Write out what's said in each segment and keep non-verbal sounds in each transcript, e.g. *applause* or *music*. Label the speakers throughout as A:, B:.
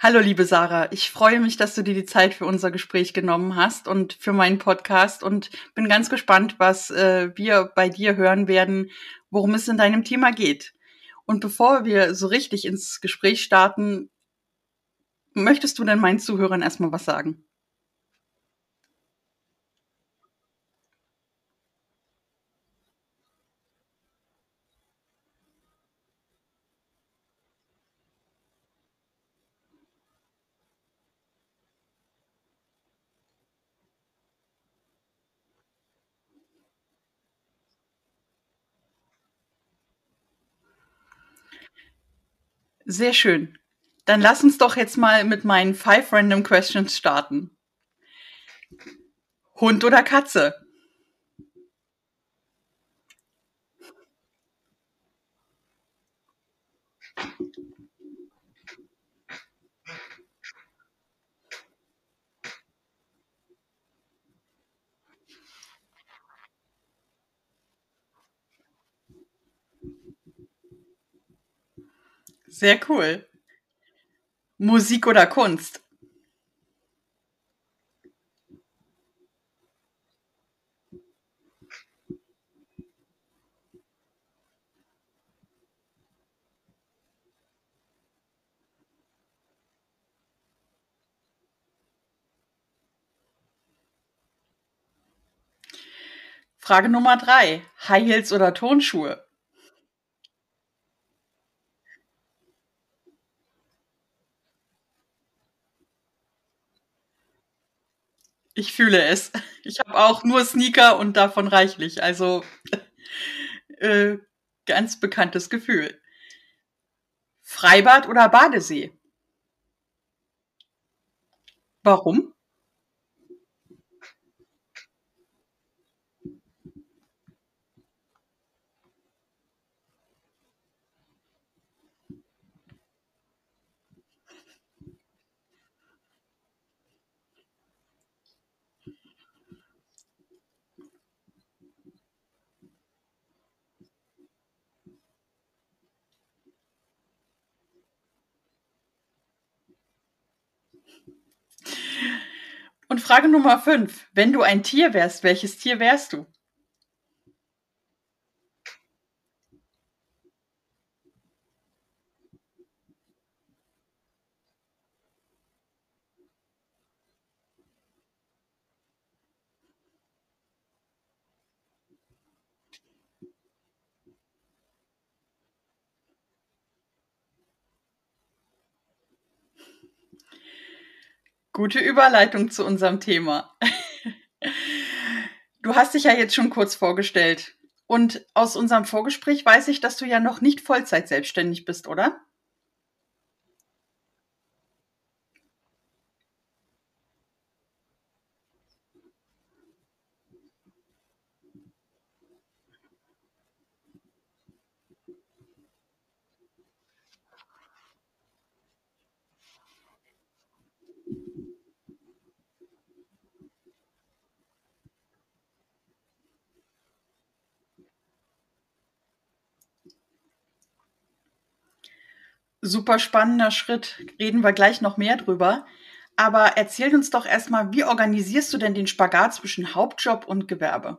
A: Hallo, liebe Sarah. Ich freue mich, dass du dir die Zeit für unser Gespräch genommen hast und für meinen Podcast und bin ganz gespannt, was äh, wir bei dir hören werden, worum es in deinem Thema geht. Und bevor wir so richtig ins Gespräch starten, möchtest du denn meinen Zuhörern erstmal was sagen? Sehr schön. Dann lass uns doch jetzt mal mit meinen five random questions starten. Hund oder Katze? Sehr cool. Musik oder Kunst? Frage Nummer drei. High Heels oder Tonschuhe? Ich fühle es. Ich habe auch nur Sneaker und davon reichlich. Also *laughs* äh, ganz bekanntes Gefühl. Freibad oder Badesee? Warum? Und Frage Nummer fünf. Wenn du ein Tier wärst, welches Tier wärst du? Gute Überleitung zu unserem Thema. Du hast dich ja jetzt schon kurz vorgestellt. Und aus unserem Vorgespräch weiß ich, dass du ja noch nicht Vollzeit selbstständig bist, oder? Super spannender Schritt. Reden wir gleich noch mehr drüber. Aber erzähl uns doch erstmal, wie organisierst du denn den Spagat zwischen Hauptjob und Gewerbe?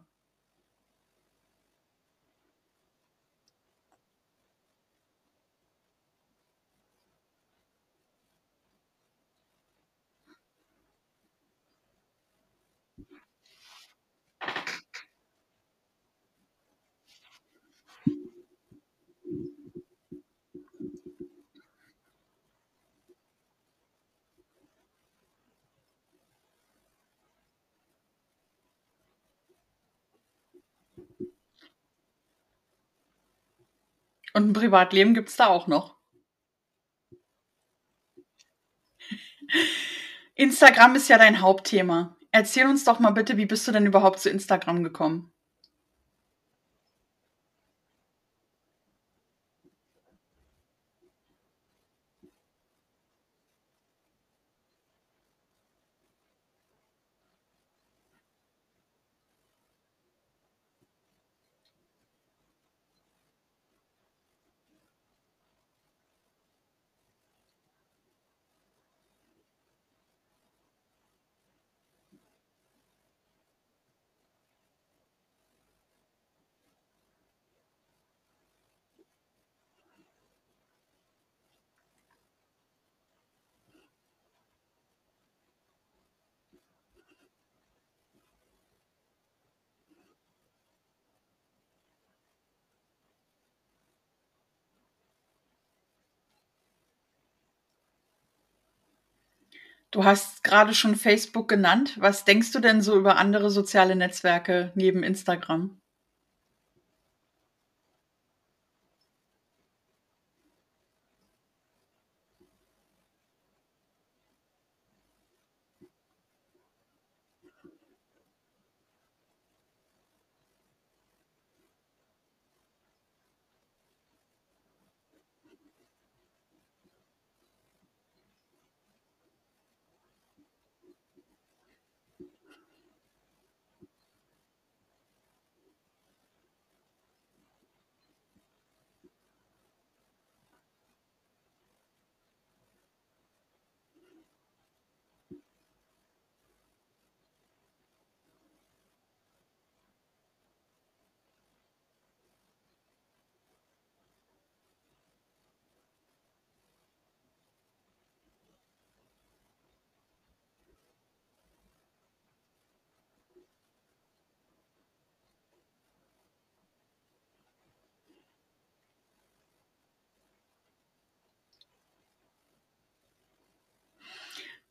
A: Und ein Privatleben gibt's da auch noch. Instagram ist ja dein Hauptthema. Erzähl uns doch mal bitte, wie bist du denn überhaupt zu Instagram gekommen? Du hast gerade schon Facebook genannt. Was denkst du denn so über andere soziale Netzwerke neben Instagram?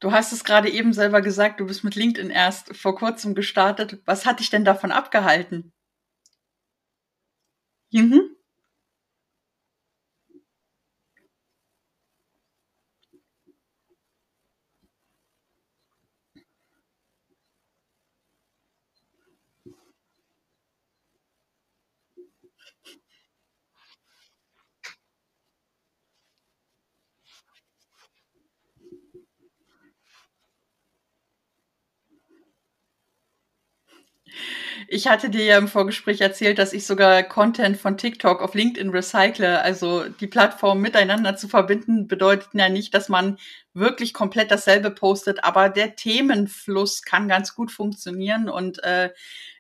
A: Du hast es gerade eben selber gesagt, du bist mit LinkedIn erst vor kurzem gestartet. Was hat dich denn davon abgehalten? Mhm. Ich hatte dir ja im Vorgespräch erzählt, dass ich sogar Content von TikTok auf LinkedIn recycle. Also die Plattformen miteinander zu verbinden, bedeutet ja nicht, dass man wirklich komplett dasselbe postet, aber der Themenfluss kann ganz gut funktionieren und äh,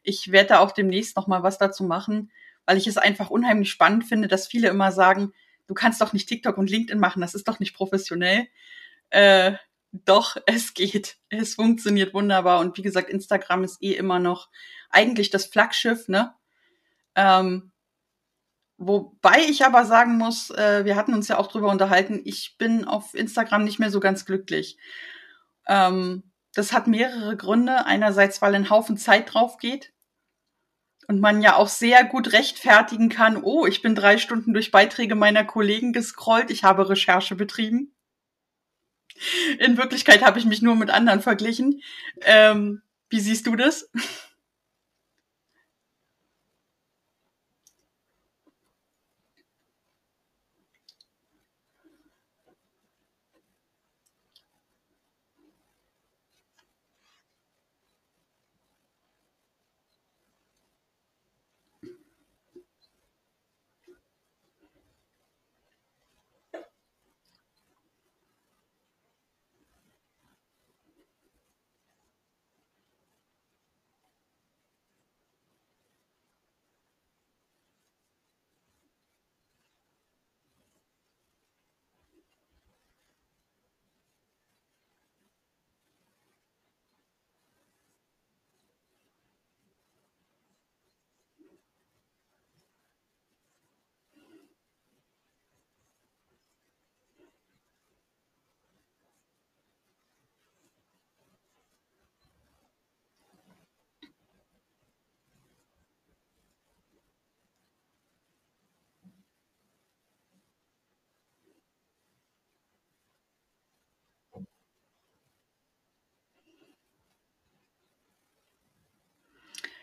A: ich werde da auch demnächst noch mal was dazu machen, weil ich es einfach unheimlich spannend finde, dass viele immer sagen, du kannst doch nicht TikTok und LinkedIn machen, das ist doch nicht professionell. Äh, doch, *laughs* es geht. Es funktioniert wunderbar. Und wie gesagt, Instagram ist eh immer noch eigentlich das Flaggschiff, ne? Ähm, wobei ich aber sagen muss, äh, wir hatten uns ja auch drüber unterhalten, ich bin auf Instagram nicht mehr so ganz glücklich. Ähm, das hat mehrere Gründe. Einerseits, weil ein Haufen Zeit drauf geht und man ja auch sehr gut rechtfertigen kann, oh, ich bin drei Stunden durch Beiträge meiner Kollegen gescrollt, ich habe Recherche betrieben. In Wirklichkeit habe ich mich nur mit anderen verglichen. Ähm, wie siehst du das?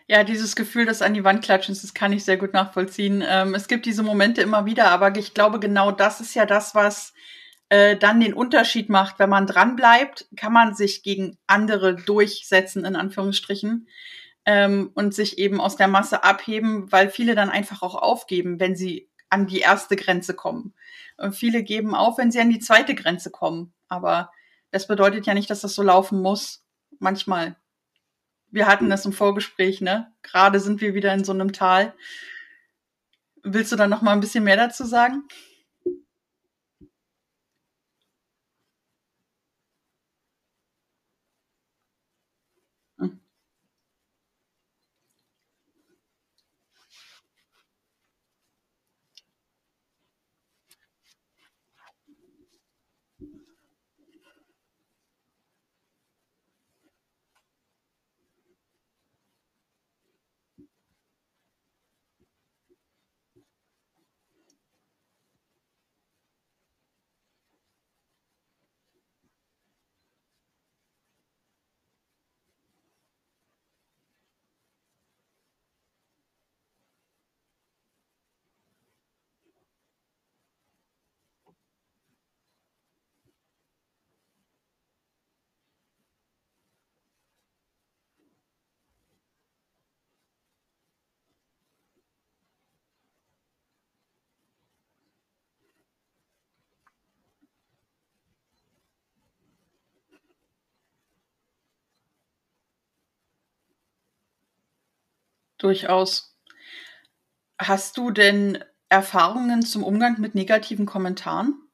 A: Ja, dieses Gefühl des an die Wand klatschens, das kann ich sehr gut nachvollziehen. Ähm, es gibt diese Momente immer wieder, aber ich glaube, genau das ist ja das, was äh, dann den Unterschied macht. Wenn man dran bleibt, kann man sich gegen andere durchsetzen, in Anführungsstrichen, ähm, und sich eben aus der Masse abheben, weil viele dann einfach auch aufgeben, wenn sie an die erste Grenze kommen. Und viele geben auf, wenn sie an die zweite Grenze kommen. Aber das bedeutet ja nicht, dass das so laufen muss. Manchmal wir hatten das im Vorgespräch, ne? Gerade sind wir wieder in so einem Tal. Willst du da noch mal ein bisschen mehr dazu sagen? Durchaus. Hast du denn Erfahrungen zum Umgang mit negativen Kommentaren?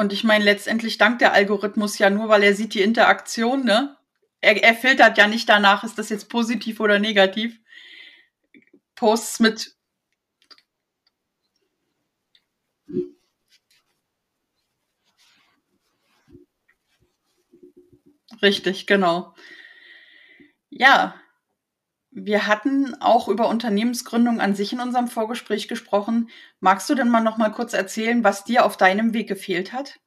A: Und ich meine, letztendlich dankt der Algorithmus ja nur, weil er sieht die Interaktion, ne? Er, er filtert ja nicht danach, ist das jetzt positiv oder negativ. Posts mit Richtig, genau. Ja, wir hatten auch über Unternehmensgründung an sich in unserem Vorgespräch gesprochen. Magst du denn mal noch mal kurz erzählen, was dir auf deinem Weg gefehlt hat?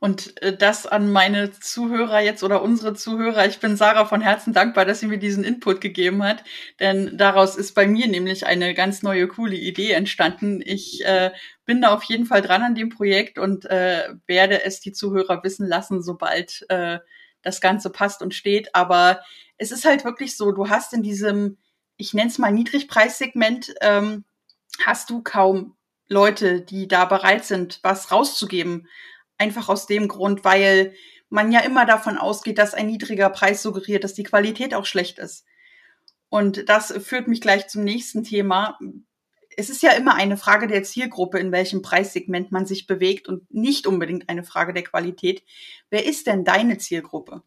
A: Und äh, das an meine Zuhörer jetzt oder unsere Zuhörer. Ich bin Sarah von Herzen dankbar, dass sie mir diesen Input gegeben hat, denn daraus ist bei mir nämlich eine ganz neue, coole Idee entstanden. Ich äh, bin da auf jeden Fall dran an dem Projekt und äh, werde es die Zuhörer wissen lassen, sobald äh, das Ganze passt und steht. Aber es ist halt wirklich so, du hast in diesem, ich nenne es mal Niedrigpreissegment, ähm, hast du kaum Leute, die da bereit sind, was rauszugeben. Einfach aus dem Grund, weil man ja immer davon ausgeht, dass ein niedriger Preis suggeriert, dass die Qualität auch schlecht ist. Und das führt mich gleich zum nächsten Thema. Es ist ja immer eine Frage der Zielgruppe, in welchem Preissegment man sich bewegt und nicht unbedingt eine Frage der Qualität. Wer ist denn deine Zielgruppe?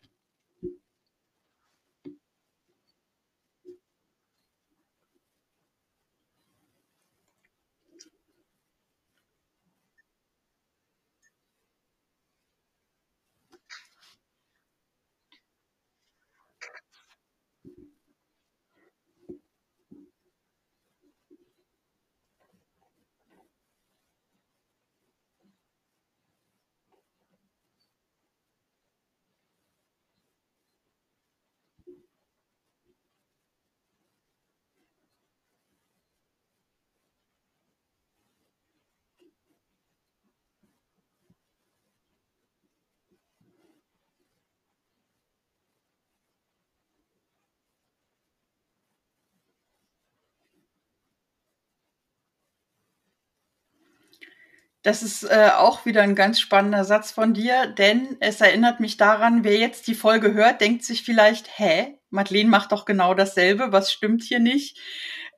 A: Das ist äh, auch wieder ein ganz spannender Satz von dir, denn es erinnert mich daran, wer jetzt die Folge hört, denkt sich vielleicht, hä, Madeleine macht doch genau dasselbe, was stimmt hier nicht?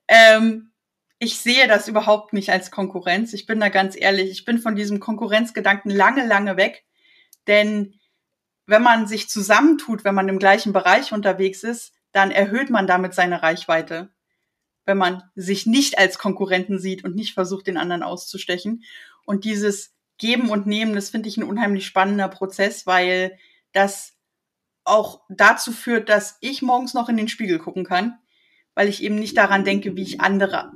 A: Ähm, ich sehe das überhaupt nicht als Konkurrenz. Ich bin da ganz ehrlich. Ich bin von diesem Konkurrenzgedanken lange, lange weg. Denn wenn man sich zusammentut, wenn man im gleichen Bereich unterwegs ist, dann erhöht man damit seine Reichweite. Wenn man sich nicht als Konkurrenten sieht und nicht versucht, den anderen auszustechen. Und dieses Geben und Nehmen, das finde ich ein unheimlich spannender Prozess, weil das auch dazu führt, dass ich morgens noch in den Spiegel gucken kann, weil ich eben nicht daran denke, wie ich andere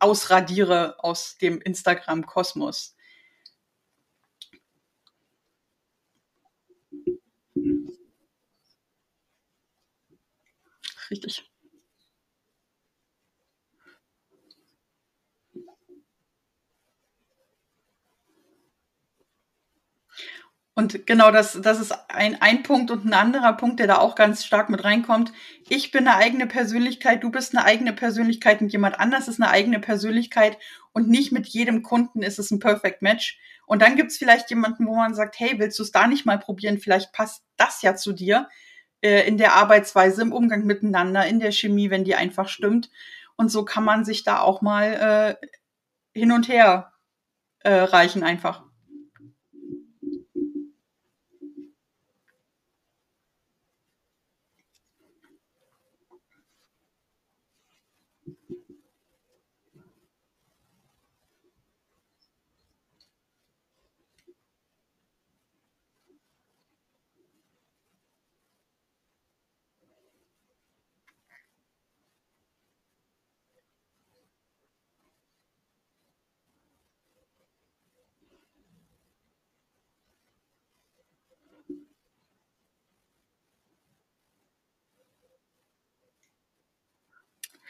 A: ausradiere aus dem Instagram-Kosmos. Richtig. Und genau das, das ist ein, ein Punkt und ein anderer Punkt, der da auch ganz stark mit reinkommt. Ich bin eine eigene Persönlichkeit, du bist eine eigene Persönlichkeit und jemand anders ist eine eigene Persönlichkeit und nicht mit jedem Kunden ist es ein Perfect Match. Und dann gibt's vielleicht jemanden, wo man sagt, hey, willst du es da nicht mal probieren? Vielleicht passt das ja zu dir äh, in der Arbeitsweise, im Umgang miteinander, in der Chemie, wenn die einfach stimmt. Und so kann man sich da auch mal äh, hin und her äh, reichen einfach.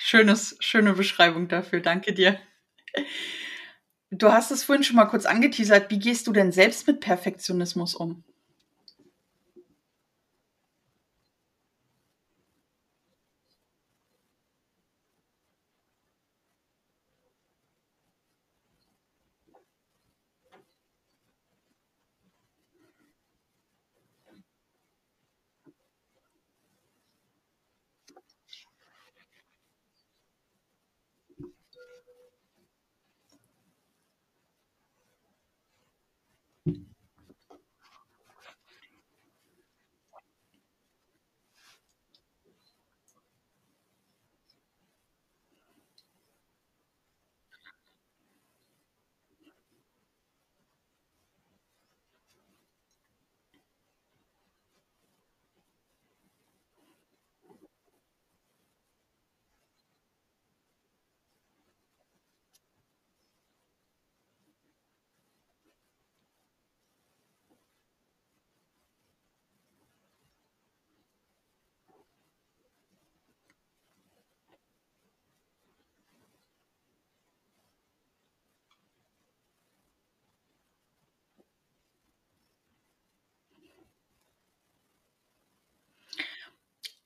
A: Schönes, schöne Beschreibung dafür. Danke dir. Du hast es vorhin schon mal kurz angeteasert. Wie gehst du denn selbst mit Perfektionismus um?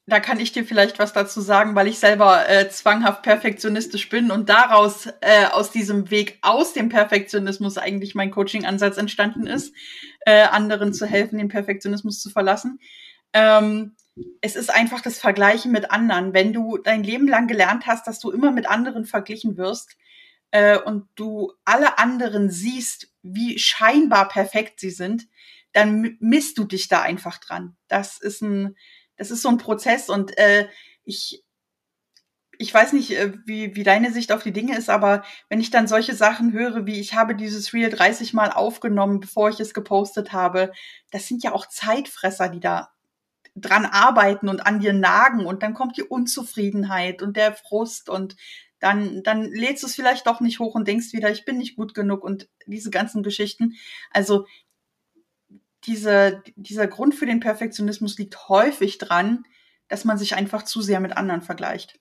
A: Da kann ich dir vielleicht was dazu sagen, weil ich selber äh, zwanghaft perfektionistisch bin und daraus äh, aus diesem Weg aus dem Perfektionismus eigentlich mein Coaching-Ansatz entstanden ist, äh, anderen zu helfen, den Perfektionismus zu verlassen. Ähm, es ist einfach das Vergleichen mit anderen. Wenn du dein Leben lang gelernt hast, dass du immer mit anderen verglichen wirst äh, und du alle anderen siehst, wie scheinbar perfekt sie sind, dann misst du dich da einfach dran. Das ist ein das ist so ein Prozess und äh, ich ich weiß nicht, äh, wie, wie deine Sicht auf die Dinge ist, aber wenn ich dann solche Sachen höre, wie ich habe dieses Reel 30 Mal aufgenommen, bevor ich es gepostet habe, das sind ja auch Zeitfresser, die da dran arbeiten und an dir nagen und dann kommt die Unzufriedenheit und der Frust und dann, dann lädst du es vielleicht doch nicht hoch und denkst wieder, ich bin nicht gut genug und diese ganzen Geschichten. Also diese, dieser Grund für den Perfektionismus liegt häufig dran, dass man sich einfach zu sehr mit anderen vergleicht.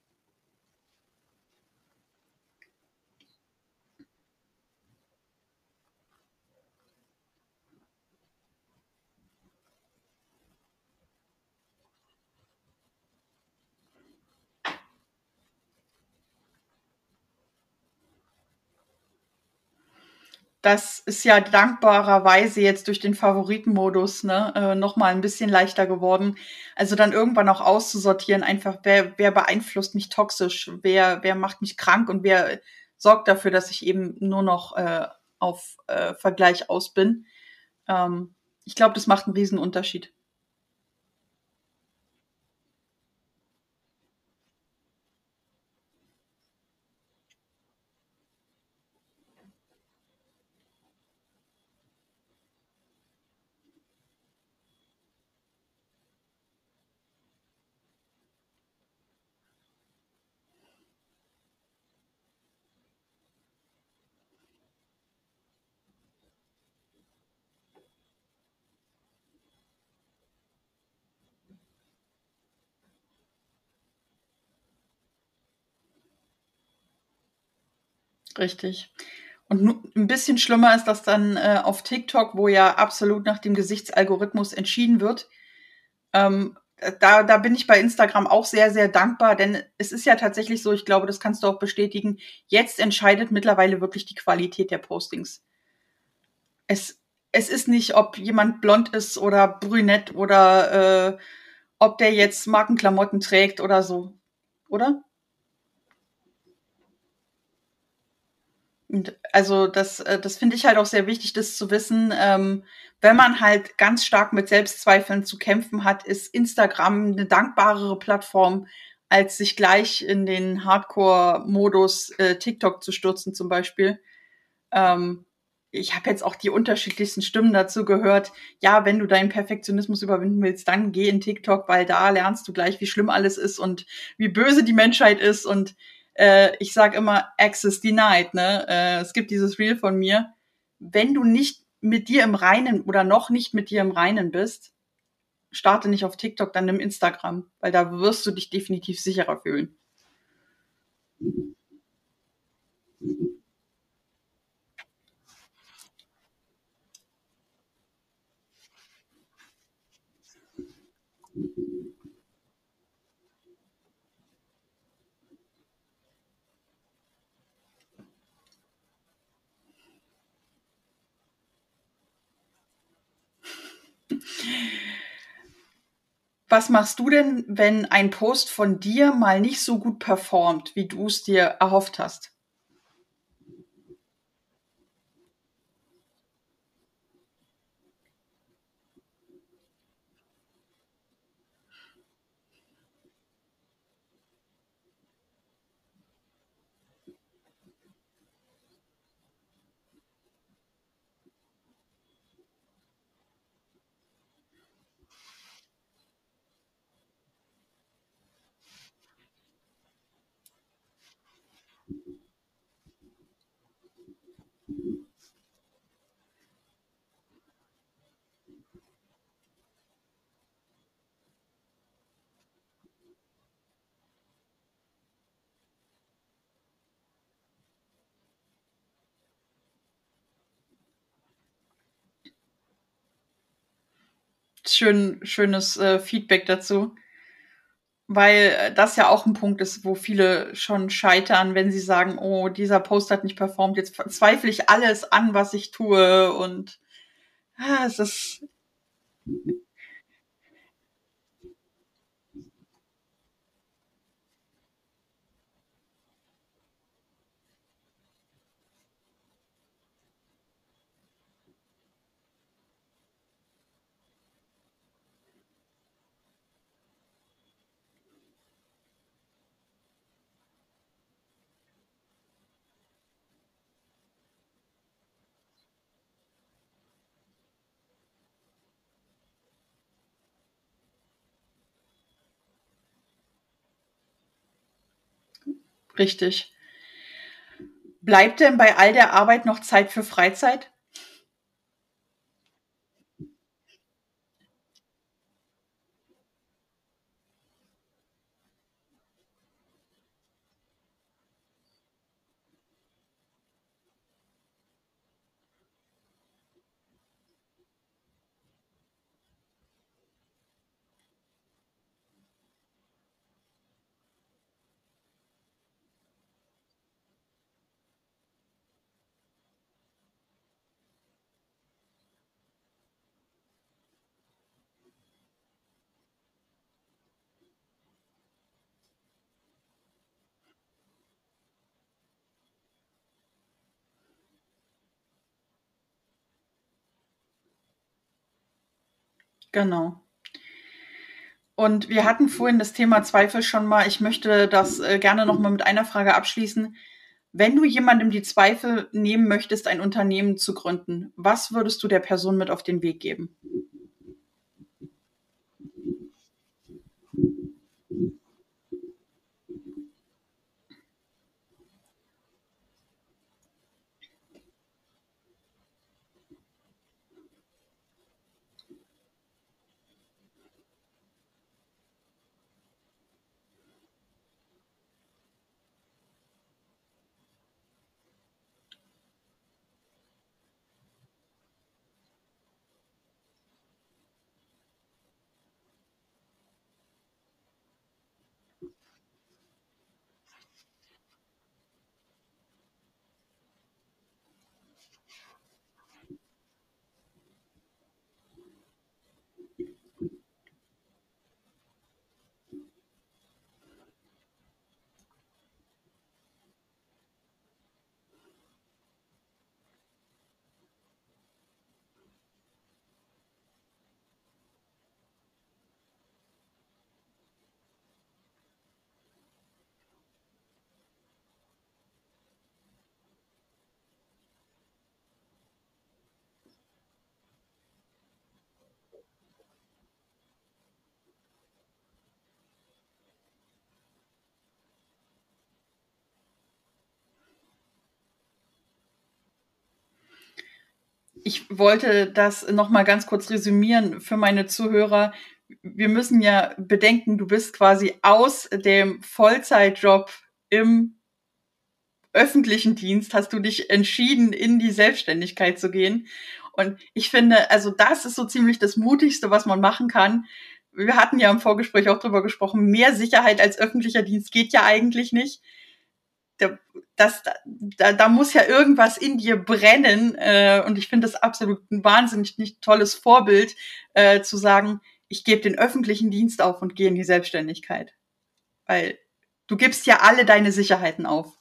A: Das ist ja dankbarerweise jetzt durch den Favoritenmodus ne, äh, nochmal ein bisschen leichter geworden. Also dann irgendwann auch auszusortieren, einfach wer, wer beeinflusst mich toxisch, wer, wer macht mich krank und wer sorgt dafür, dass ich eben nur noch äh, auf äh, Vergleich aus bin. Ähm, ich glaube, das macht einen riesen Unterschied. Richtig. Und ein bisschen schlimmer ist das dann äh, auf TikTok, wo ja absolut nach dem Gesichtsalgorithmus entschieden wird. Ähm, da, da bin ich bei Instagram auch sehr, sehr dankbar, denn es ist ja tatsächlich so, ich glaube, das kannst du auch bestätigen, jetzt entscheidet mittlerweile wirklich die Qualität der Postings. Es, es ist nicht, ob jemand blond ist oder brünett oder äh, ob der jetzt Markenklamotten trägt oder so, oder? Und also das, äh, das finde ich halt auch sehr wichtig, das zu wissen. Ähm, wenn man halt ganz stark mit Selbstzweifeln zu kämpfen hat, ist Instagram eine dankbarere Plattform, als sich gleich in den Hardcore-Modus äh, TikTok zu stürzen zum Beispiel. Ähm, ich habe jetzt auch die unterschiedlichsten Stimmen dazu gehört. Ja, wenn du deinen Perfektionismus überwinden willst, dann geh in TikTok, weil da lernst du gleich, wie schlimm alles ist und wie böse die Menschheit ist und äh, ich sage immer Access denied, ne? Äh, es gibt dieses Reel von mir. Wenn du nicht mit dir im Reinen oder noch nicht mit dir im Reinen bist, starte nicht auf TikTok, dann nimm Instagram, weil da wirst du dich definitiv sicherer fühlen. Was machst du denn, wenn ein Post von dir mal nicht so gut performt, wie du es dir erhofft hast? Schön, schönes äh, Feedback dazu. Weil äh, das ja auch ein Punkt ist, wo viele schon scheitern, wenn sie sagen, oh, dieser Post hat nicht performt, jetzt zweifle ich alles an, was ich tue und ah, es ist richtig. Bleibt denn bei all der Arbeit noch Zeit für Freizeit? Genau. Und wir hatten vorhin das Thema Zweifel schon mal. Ich möchte das äh, gerne noch mal mit einer Frage abschließen. Wenn du jemandem die Zweifel nehmen möchtest, ein Unternehmen zu gründen, was würdest du der Person mit auf den Weg geben? Ich wollte das noch mal ganz kurz resümieren für meine Zuhörer. Wir müssen ja bedenken, du bist quasi aus dem Vollzeitjob im öffentlichen Dienst, hast du dich entschieden, in die Selbstständigkeit zu gehen. Und ich finde, also das ist so ziemlich das Mutigste, was man machen kann. Wir hatten ja im Vorgespräch auch drüber gesprochen, mehr Sicherheit als öffentlicher Dienst geht ja eigentlich nicht das, da, da muss ja irgendwas in dir brennen. Äh, und ich finde das absolut ein wahnsinnig nicht tolles Vorbild, äh, zu sagen, ich gebe den öffentlichen Dienst auf und gehe in die Selbstständigkeit. Weil du gibst ja alle deine Sicherheiten auf.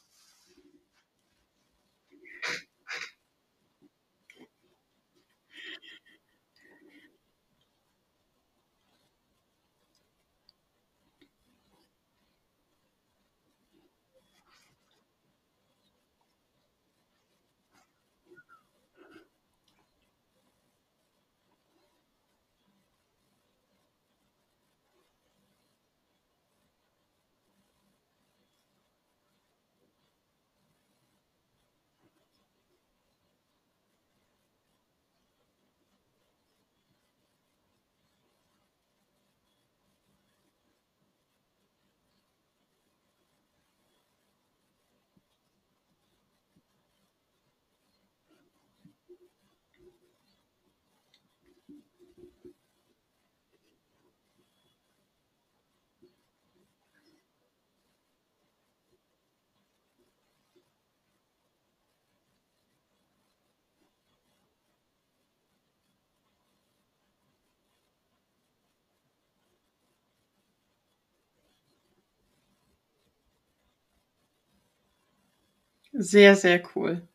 A: Sehr, sehr cool.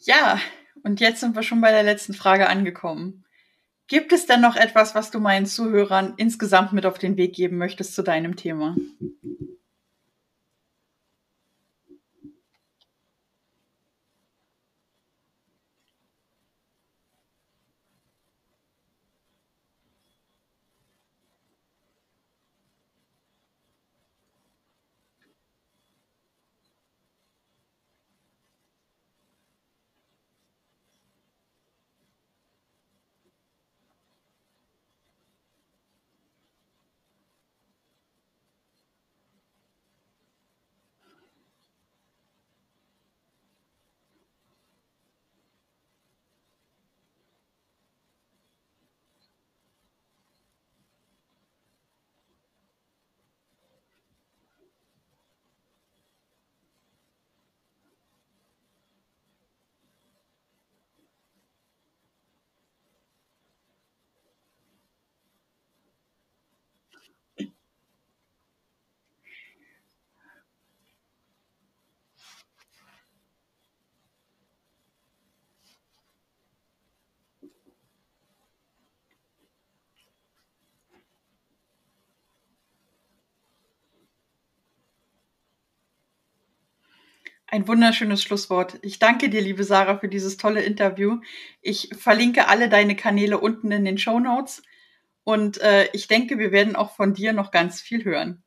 A: Ja, und jetzt sind wir schon bei der letzten Frage angekommen. Gibt es denn noch etwas, was du meinen Zuhörern insgesamt mit auf den Weg geben möchtest zu deinem Thema? Ein wunderschönes Schlusswort. Ich danke dir, liebe Sarah, für dieses tolle Interview. Ich verlinke alle deine Kanäle unten in den Show Notes. Und äh, ich denke, wir werden auch von dir noch ganz viel hören.